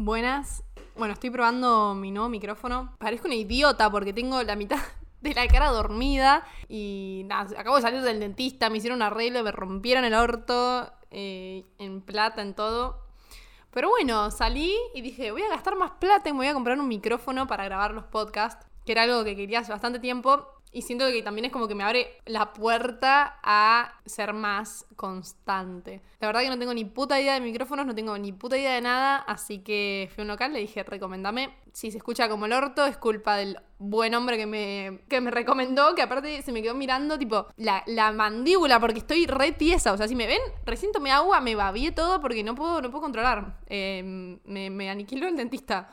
Buenas. Bueno, estoy probando mi nuevo micrófono. Parezco una idiota porque tengo la mitad de la cara dormida y nada, acabo de salir del dentista, me hicieron un arreglo, me rompieron el orto eh, en plata, en todo. Pero bueno, salí y dije, voy a gastar más plata y me voy a comprar un micrófono para grabar los podcasts, que era algo que quería hace bastante tiempo. Y siento que también es como que me abre la puerta a ser más constante. La verdad que no tengo ni puta idea de micrófonos, no tengo ni puta idea de nada, así que fui a un local, le dije, recomendame. Si se escucha como el orto, es culpa del buen hombre que me, que me recomendó, que aparte se me quedó mirando, tipo, la, la mandíbula, porque estoy re tiesa. O sea, si me ven, recién tomé agua, me babié todo porque no puedo, no puedo controlar. Eh, me, me aniquiló el dentista.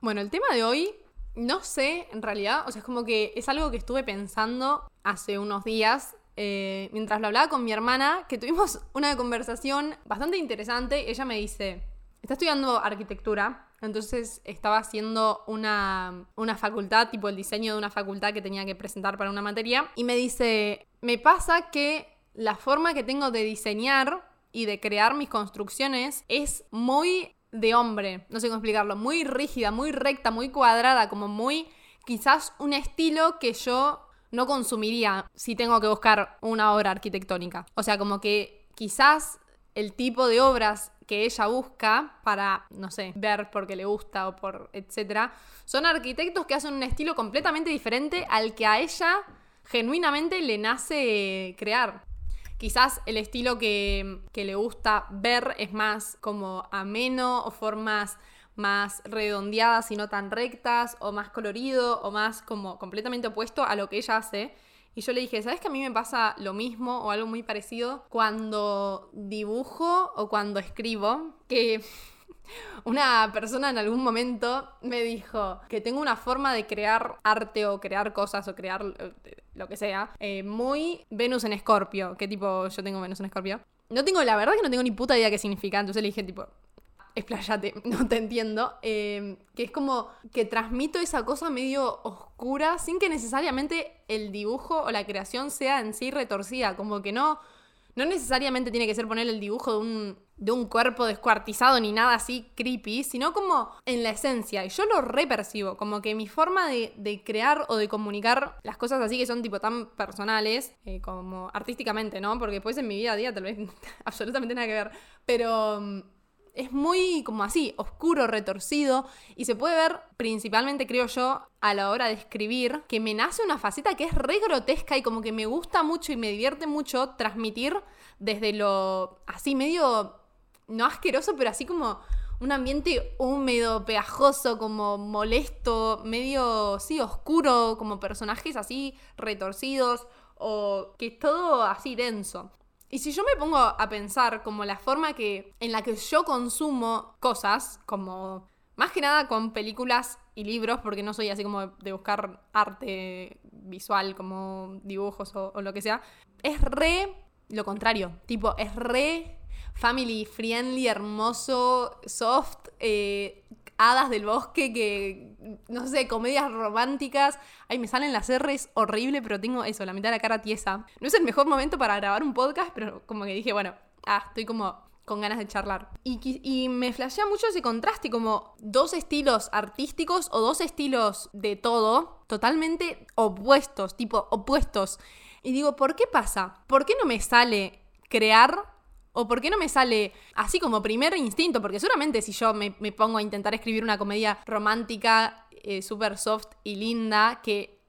Bueno, el tema de hoy no sé, en realidad, o sea, es como que es algo que estuve pensando hace unos días eh, mientras lo hablaba con mi hermana, que tuvimos una conversación bastante interesante. Ella me dice, está estudiando arquitectura, entonces estaba haciendo una, una facultad, tipo el diseño de una facultad que tenía que presentar para una materia, y me dice, me pasa que la forma que tengo de diseñar y de crear mis construcciones es muy de hombre, no sé cómo explicarlo, muy rígida, muy recta, muy cuadrada, como muy quizás un estilo que yo no consumiría si tengo que buscar una obra arquitectónica. O sea, como que quizás el tipo de obras que ella busca para, no sé, ver porque le gusta o por etcétera, son arquitectos que hacen un estilo completamente diferente al que a ella genuinamente le nace crear. Quizás el estilo que, le gusta ver es más como ameno o formas más redondeadas y no tan rectas, o más colorido, o más como completamente opuesto a lo que ella hace. Y yo le dije, ¿sabes que a mí me pasa lo mismo o algo muy parecido cuando dibujo o cuando escribo? Que una persona en algún momento me dijo que tengo una forma de crear arte o crear cosas o crear eh, lo que sea, eh, muy Venus en Escorpio. ¿Qué tipo yo tengo Venus en Escorpio? No tengo, la verdad que no tengo ni puta idea qué significa. Entonces le dije, tipo, explayate, no te entiendo. Eh, que es como que transmito esa cosa medio oscura sin que necesariamente el dibujo o la creación sea en sí retorcida. Como que no no necesariamente tiene que ser poner el dibujo de un, de un cuerpo descuartizado ni nada así creepy, sino como en la esencia. Y yo lo repercibo, como que mi forma de, crear o de comunicar las cosas así que son tipo tan personales, eh, como artísticamente, ¿no? Porque después en mi vida a día tal vez absolutamente nada que ver. Pero mm, es muy como así, oscuro, retorcido, y se puede ver principalmente, creo yo, a la hora de escribir, que me nace una faceta que es re grotesca y como que me gusta mucho y me divierte mucho transmitir desde lo así medio, no asqueroso, pero así como un ambiente húmedo, pegajoso, como molesto, medio, sí, oscuro, como personajes así retorcidos o que es todo así denso. Y si yo me pongo a pensar como la forma que en la que yo consumo cosas, como más que nada con películas y libros, porque no soy así como de buscar arte visual como dibujos o, lo que sea, es re lo contrario, tipo, es re family friendly, hermoso, soft, eh, hadas del bosque que, no sé, comedias románticas. Ay, me salen las R's horrible, pero tengo eso, la mitad de la cara tiesa. No es el mejor momento para grabar un podcast, pero como que dije, bueno, ah, estoy como con ganas de charlar. Y, y, me flashea mucho ese contraste, como dos estilos artísticos o dos estilos de todo, totalmente opuestos, tipo opuestos. Y digo, ¿por qué pasa? ¿Por qué no me sale crear ¿O por qué no me sale así como primer instinto? Porque seguramente si yo me, pongo a intentar escribir una comedia romántica, eh, súper soft y linda, que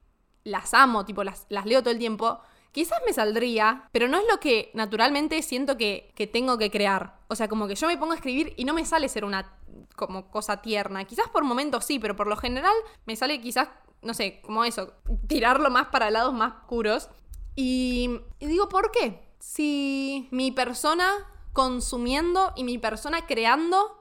las amo, tipo las, leo todo el tiempo, quizás me saldría, pero no es lo que naturalmente siento que, que, tengo que crear. O sea, como que yo me pongo a escribir y no me sale ser una como cosa tierna. Quizás por momentos sí, pero por lo general me sale quizás, no sé, como eso, tirarlo más para lados más oscuros. y digo, ¿por qué? Si mi persona consumiendo y mi persona creando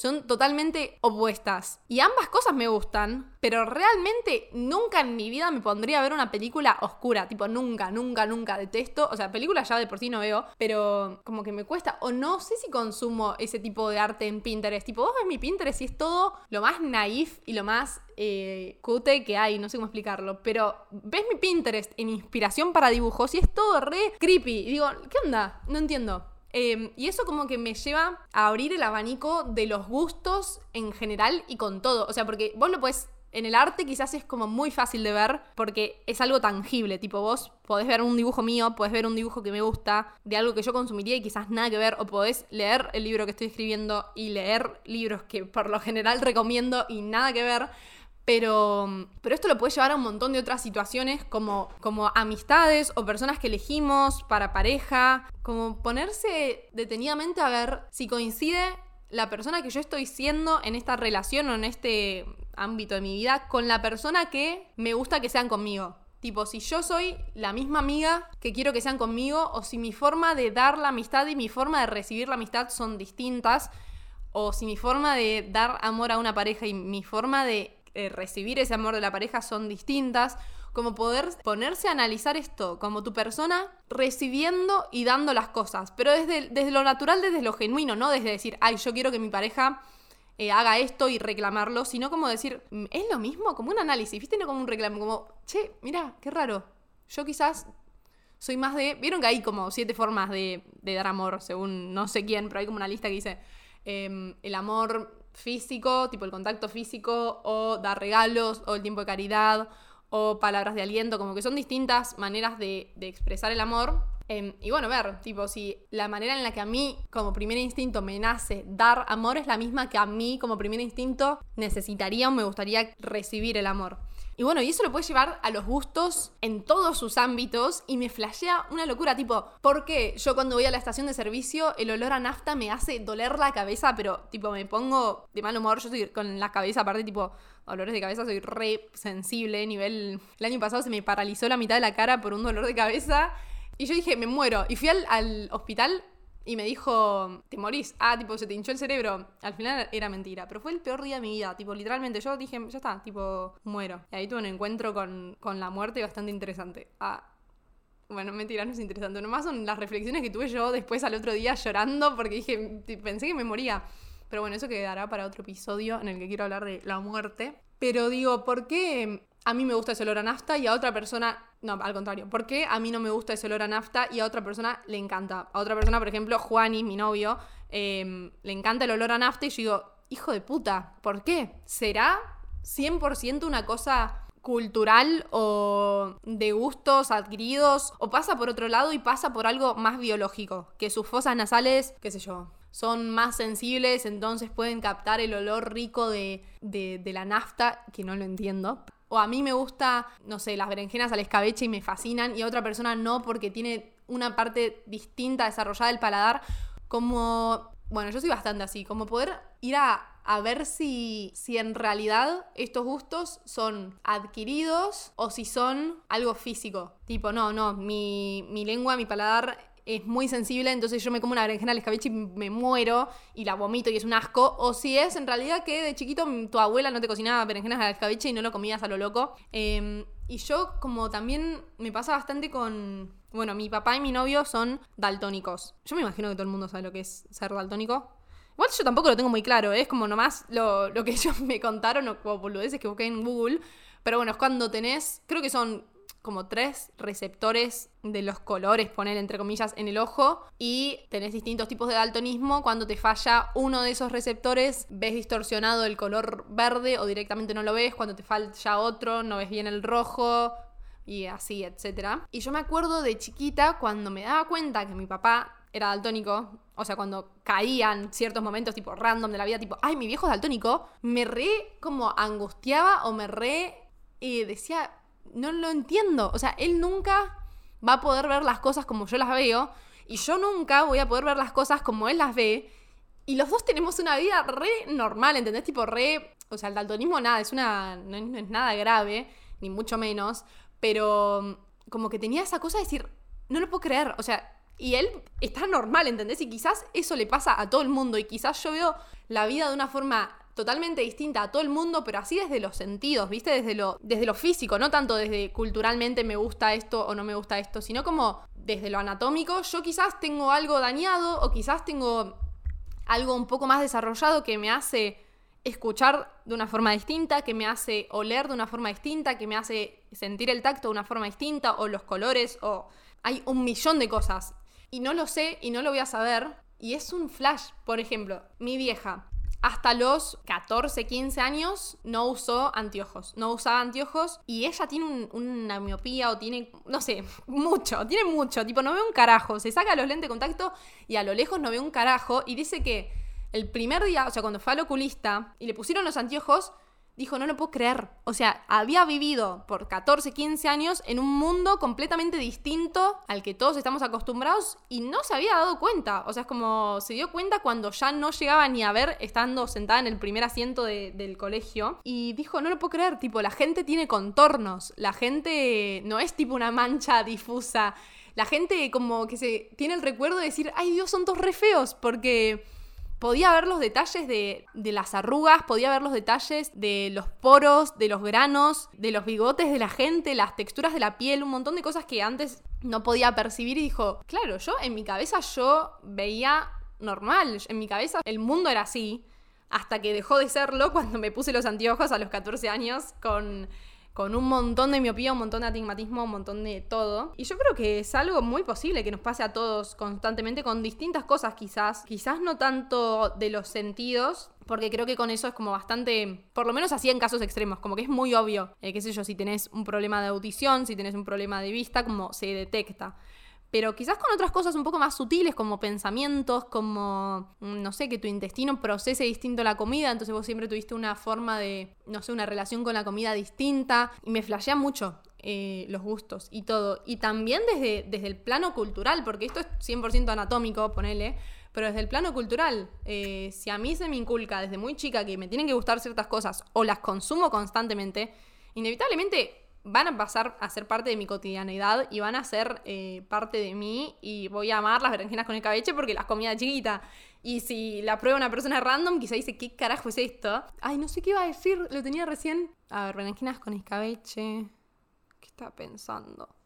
son totalmente opuestas. Y ambas cosas me gustan, pero realmente nunca en mi vida me pondría a ver una película oscura. Tipo, nunca, nunca, nunca. Detesto. O sea, películas ya de por sí no veo, pero como que me cuesta. O no sé si consumo ese tipo de arte en Pinterest. Tipo, vos ves mi Pinterest y es todo lo más naif y lo más eh, cute que hay. No sé cómo explicarlo. Pero ves mi Pinterest en inspiración para dibujos y es todo re creepy. Y digo, ¿qué onda? No entiendo. Em, y eso como que me lleva a abrir el abanico de los gustos en general y con todo. O sea, porque vos lo puedes en el arte quizás es como muy fácil de ver porque es algo tangible, tipo vos podés ver un dibujo mío, podés ver un dibujo que me gusta, de algo que yo consumiría y quizás nada que ver, o podés leer el libro que estoy escribiendo y leer libros que por lo general recomiendo y nada que ver. Pero, pero esto lo puede llevar a un montón de otras situaciones como, como amistades o personas que elegimos para pareja, como ponerse detenidamente a ver si coincide la persona que yo estoy siendo en esta relación o en este ámbito de mi vida con la persona que me gusta que sean conmigo. Tipo, si yo soy la misma amiga que quiero que sean conmigo, o si mi forma de dar la amistad y mi forma de recibir la amistad son distintas, o si mi forma de dar amor a una pareja y mi forma de eh, recibir ese amor de la pareja son distintas, como poder ponerse a analizar esto, como tu persona recibiendo y dando las cosas, pero desde, desde lo natural, desde lo genuino, no desde decir, ay, yo quiero que mi pareja eh, haga esto y reclamarlo, sino como decir, mm, es lo mismo, como un análisis, ¿viste? No como un reclamo, como, che, mira, qué raro. Yo quizás soy más de. Vieron que hay como siete formas de, dar amor, según no sé quién, pero hay como una lista que dice em, el amor físico, tipo el contacto físico, o dar regalos, o el tiempo de caridad, o palabras de aliento, como que son distintas maneras de, expresar el amor. Em, y bueno, ver, tipo, si la manera en la que a mí como primer instinto me nace dar amor es la misma que a mí como primer instinto necesitaría o me gustaría recibir el amor. Y bueno, y eso lo puede llevar a los gustos en todos sus ámbitos y me flashea una locura, tipo, ¿por qué yo cuando voy a la estación de servicio el olor a nafta me hace doler la cabeza, pero tipo me pongo de mal humor, yo estoy con la cabeza aparte tipo dolores de cabeza, soy re sensible, nivel... El año pasado se me paralizó la mitad de la cara por un dolor de cabeza y yo dije, me muero. Y fui al hospital y me dijo, te morís. Ah, tipo, se te hinchó el cerebro. Al final era mentira. Pero fue el peor día de mi vida. Tipo, literalmente, yo dije, ya está, tipo, muero. Y ahí tuve un encuentro con, con la muerte bastante interesante. Ah, bueno, mentira, no es interesante. Nomás son las reflexiones que tuve yo después al otro día llorando porque dije, pensé que me moría. Pero bueno, eso quedará para otro episodio en el que quiero hablar de la muerte. Pero digo, ¿por qué a mí me gusta ese olor a nafta y a otra persona, no, al contrario, ¿por qué a mí no me gusta ese olor a nafta y a otra persona le encanta? A otra persona, por ejemplo, Juani, mi novio, em, le encanta el olor a nafta y yo digo, hijo de puta, ¿por qué? ¿Será 100% una cosa cultural o de gustos adquiridos o pasa por otro lado y pasa por algo más biológico, que sus fosas nasales, qué sé yo, son más sensibles, entonces pueden captar el olor rico de, de, de la nafta, que no lo entiendo, o a mí me gusta, no sé, las berenjenas al escabeche y me fascinan y a otra persona no porque tiene una parte distinta desarrollada del paladar, como, bueno, yo soy bastante así, como poder ir a, ver si, si en realidad estos gustos son adquiridos o si son algo físico. Tipo, no, no, mi, mi lengua, mi paladar es muy sensible, entonces yo me como una berenjena al escabeche y me muero y la vomito y es un asco. O si es en realidad que de chiquito tu abuela no te cocinaba berenjenas al escabeche y no lo comías a lo loco. Em, y yo como también me pasa bastante con... Bueno, mi papá y mi novio son daltónicos. Yo me imagino que todo el mundo sabe lo que es ser daltónico. Igual yo tampoco lo tengo muy claro, ¿eh? es como nomás lo, lo que ellos me contaron o boludeces que busqué en Google. Pero bueno, es cuando tenés, creo que son como tres receptores de los colores, poner entre comillas, en el ojo y tenés distintos tipos de daltonismo. Cuando te falla uno de esos receptores, ves distorsionado el color verde o directamente no lo ves. Cuando te falla otro, no ves bien el rojo y así, etc. Y yo me acuerdo de chiquita cuando me daba cuenta que mi papá era daltónico, o sea, cuando caían ciertos momentos tipo random de la vida, tipo, ay, mi viejo es daltónico, me re como angustiaba o me re y decía, no lo entiendo. O sea, él nunca va a poder ver las cosas como yo las veo y yo nunca voy a poder ver las cosas como él las ve. Y los dos tenemos una vida re normal, ¿entendés? Tipo re... O sea, el daltonismo nada, es una... no es nada grave, ni mucho menos, pero como que tenía esa cosa de decir, no lo puedo creer, o sea, y él está normal, ¿entendés? Y quizás eso le pasa a todo el mundo y quizás yo veo la vida de una forma totalmente distinta a todo el mundo, pero así desde los sentidos, ¿viste? Desde lo, desde lo físico, no tanto desde culturalmente me gusta esto o no me gusta esto, sino como desde lo anatómico, yo quizás tengo algo dañado o quizás tengo algo un poco más desarrollado que me hace escuchar de una forma distinta, que me hace oler de una forma distinta, que me hace sentir el tacto de una forma distinta, o los colores, o hay un millón de cosas. y no lo sé y no lo voy a saber. Y es un flash. Por ejemplo, mi vieja hasta los 14, 15 años no usó anteojos. No usaba anteojos y ella tiene una miopía o tiene, no sé, mucho, tiene mucho. Tipo, no ve un carajo. Se saca los lentes de contacto y a lo lejos no ve un carajo y dice que el primer día, o sea, cuando fue al oculista y le pusieron los anteojos, dijo, no lo puedo creer. O sea, había vivido por 14, 15 años en un mundo completamente distinto al que todos estamos acostumbrados y no se había dado cuenta. O sea, es como se dio cuenta cuando ya no llegaba ni a ver estando sentada en el primer asiento del colegio. Y dijo, no lo puedo creer, tipo, la gente tiene contornos. La gente no es tipo una mancha difusa. La gente como que se tiene el recuerdo de decir, ay Dios, son todos re feos porque podía ver los detalles de, las arrugas, podía ver los detalles de los poros, de los granos, de los bigotes de la gente, las texturas de la piel, un montón de cosas que antes no podía percibir y dijo, claro, yo en mi cabeza yo veía normal, en mi cabeza el mundo era así, hasta que dejó de serlo cuando me puse los anteojos a los 14 años con con un montón de miopía, un montón de atigmatismo, un montón de todo. Y yo creo que es algo muy posible que nos pase a todos constantemente con distintas cosas quizás, quizás no tanto de los sentidos, porque creo que con eso es como bastante, por lo menos así en casos extremos, como que es muy obvio, eh, qué sé yo, si tenés un problema de audición, si tenés un problema de vista, como se detecta pero quizás con otras cosas un poco más sutiles, como pensamientos, como, mm, no sé, que tu intestino procese distinto la comida, entonces vos siempre tuviste una forma de, no sé, una relación con la comida distinta, y me flashea mucho. Eh, los gustos y todo. Y también desde, desde el plano cultural, porque esto es 100% anatómico, ponele, pero desde el plano cultural, eh, si a mí se me inculca desde muy chica que me tienen que gustar ciertas cosas o las consumo constantemente, inevitablemente van a pasar a ser parte de mi cotidianidad y van a ser eh, parte de mí y voy a amar las berenjenas con escabeche porque las comía chiquita. Y si la prueba una persona random, quizá dice, ¿qué carajo es esto? Ay, no sé qué iba a decir, lo tenía recién. A ver, berenjenas con escabeche. ¿Qué estaba pensando?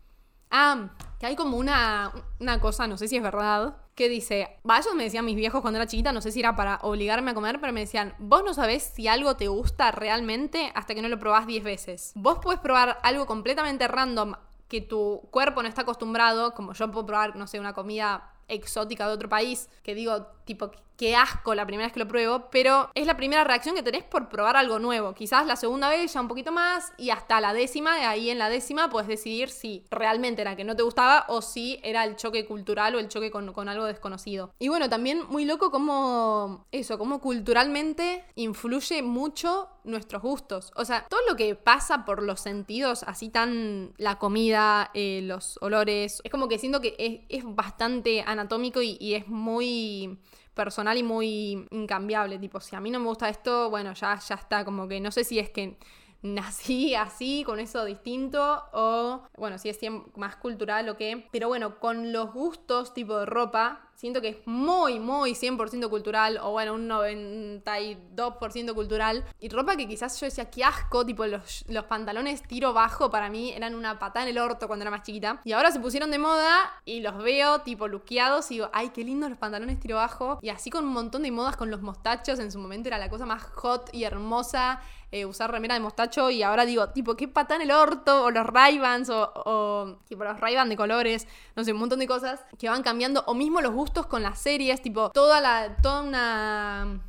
Ah, que hay como una, una cosa, no sé si es verdad, que dice, vaya, me decían mis viejos cuando era chiquita, no sé si era para obligarme a comer, pero me decían, vos no sabés si algo te gusta realmente hasta que no lo probás 10 veces. Vos puedes probar algo completamente random que tu cuerpo no está acostumbrado, como yo puedo probar, no sé, una comida exótica de otro país, que digo, tipo, qué asco la primera vez que lo pruebo, pero es la primera reacción que tenés por probar algo nuevo. Quizás la segunda vez ya un poquito más y hasta la décima, de ahí en la décima puedes decidir si realmente era que no te gustaba o si era el choque cultural o el choque con, con algo desconocido. Y bueno, también muy loco como eso, como culturalmente influye mucho nuestros gustos. O sea, todo lo que pasa por los sentidos, así tan la comida, eh, los olores, es como que siento que es, es bastante anatómico y, es muy personal y muy incambiable. Tipo, si a mí no me gusta esto, bueno, ya, ya está. Como que no sé si es que nací así, con eso distinto, o bueno, si es más cultural o qué. Pero bueno, con los gustos tipo de ropa, siento que es muy, muy 100% cultural, o bueno, un 92% cultural. Y ropa que quizás yo decía, qué asco, tipo los, los pantalones tiro bajo para mí eran una patada en el orto cuando era más chiquita. Y ahora se pusieron de moda y los veo tipo luqueados y digo, ay, qué lindos los pantalones tiro bajo. Y así con un montón de modas con los mostachos, en su momento era la cosa más hot y hermosa. Eh, usar remera de mostacho y ahora digo, tipo, qué patada en el orto, o los ray o, o tipo los ray de colores, no sé, un montón de cosas que van cambiando, o mismo los con las series, tipo, toda la. toda una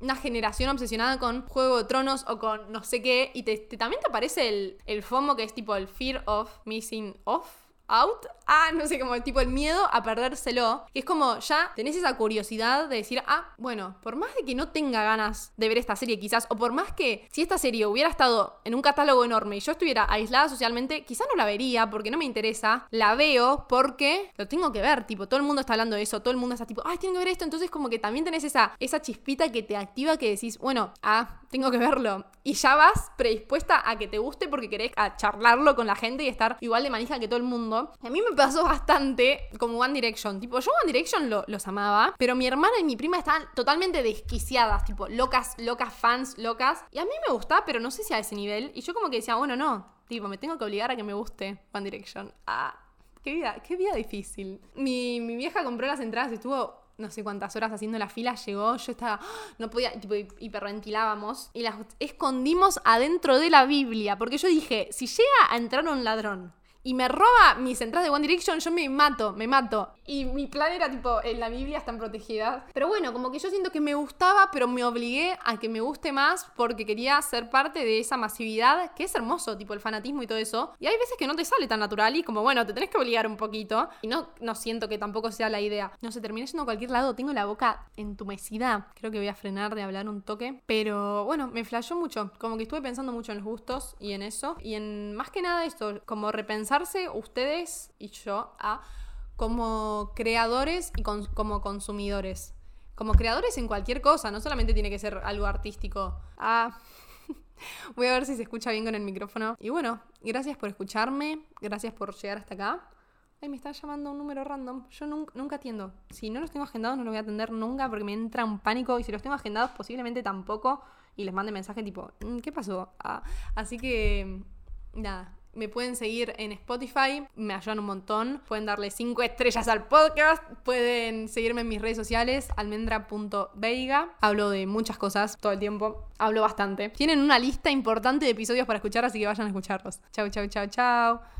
una generación obsesionada con Juego de Tronos o con no sé qué, y te, también te aparece el, el FOMO que es tipo el Fear of Missing Off, out. Ah, no sé, como tipo el miedo a perdérselo. Que es como ya tenés esa curiosidad de decir, ah, bueno, por más de que no tenga ganas de ver esta serie quizás, o por más que si esta serie hubiera estado en un catálogo enorme y yo estuviera aislada socialmente, quizás no la vería porque no me interesa. La veo porque lo tengo que ver, tipo, todo el mundo está hablando de eso, todo el mundo está tipo, ay, tengo que ver esto. Entonces como que también tenés esa, esa chispita que te activa que decís, bueno, ah, tengo que verlo. Y ya vas predispuesta a que te guste porque querés charlarlo con la gente y estar igual de manija que todo el mundo. A mí me pasó bastante como One Direction. Tipo, yo One Direction los amaba, pero mi hermana y mi prima estaban totalmente desquiciadas, tipo, locas, locas fans, locas. Y a mí me gustaba, pero no sé si a ese nivel. Y yo como que decía, bueno, no, tipo, me tengo que obligar a que me guste One Direction. Ah, qué vida, qué vida difícil. Mi, mi vieja compró las entradas y estuvo no sé cuántas horas haciendo la fila, llegó, yo estaba, no podía, tipo, hiperventilábamos y las escondimos adentro de la Biblia, porque yo dije, si llega a entrar un ladrón y me roba mis entradas de One Direction, yo me mato, me mato. Y mi plan era tipo, en la Biblia están protegidas. Pero bueno, como que yo siento que me gustaba, pero me obligué a que me guste más porque quería ser parte de esa masividad, que es hermoso, tipo el fanatismo y todo eso. Y hay veces que no te sale tan natural y como, bueno, te tenés que obligar un poquito. Y no, no siento que tampoco sea la idea. No sé, terminé yendo a cualquier lado, tengo la boca entumecida. Creo que voy a frenar de hablar un toque. Pero bueno, me flashó mucho. Como que estuve pensando mucho en los gustos y en eso. Y en más que nada esto, como ustedes y yo a como creadores y como consumidores. Como creadores en cualquier cosa, no solamente tiene que ser algo artístico. Ah, voy a ver si se escucha bien con el micrófono. Y bueno, gracias por escucharme, gracias por llegar hasta acá. Ay, me está llamando un número random. Yo nunca, nunca atiendo. Si no los tengo agendados, no los voy a atender nunca porque me entra un pánico. Y si los tengo agendados, posiblemente tampoco. Y les mande mensaje tipo, mm, ¿qué pasó? Ah, así que, nada, me pueden seguir en Spotify, me ayudan un montón. Pueden darle 5 estrellas al podcast. Pueden seguirme en mis redes sociales, almendra.veiga. Hablo de muchas cosas todo el tiempo. Hablo bastante. Tienen una lista importante de episodios para escuchar, así que vayan a escucharlos. Chau, chau, chau, chau.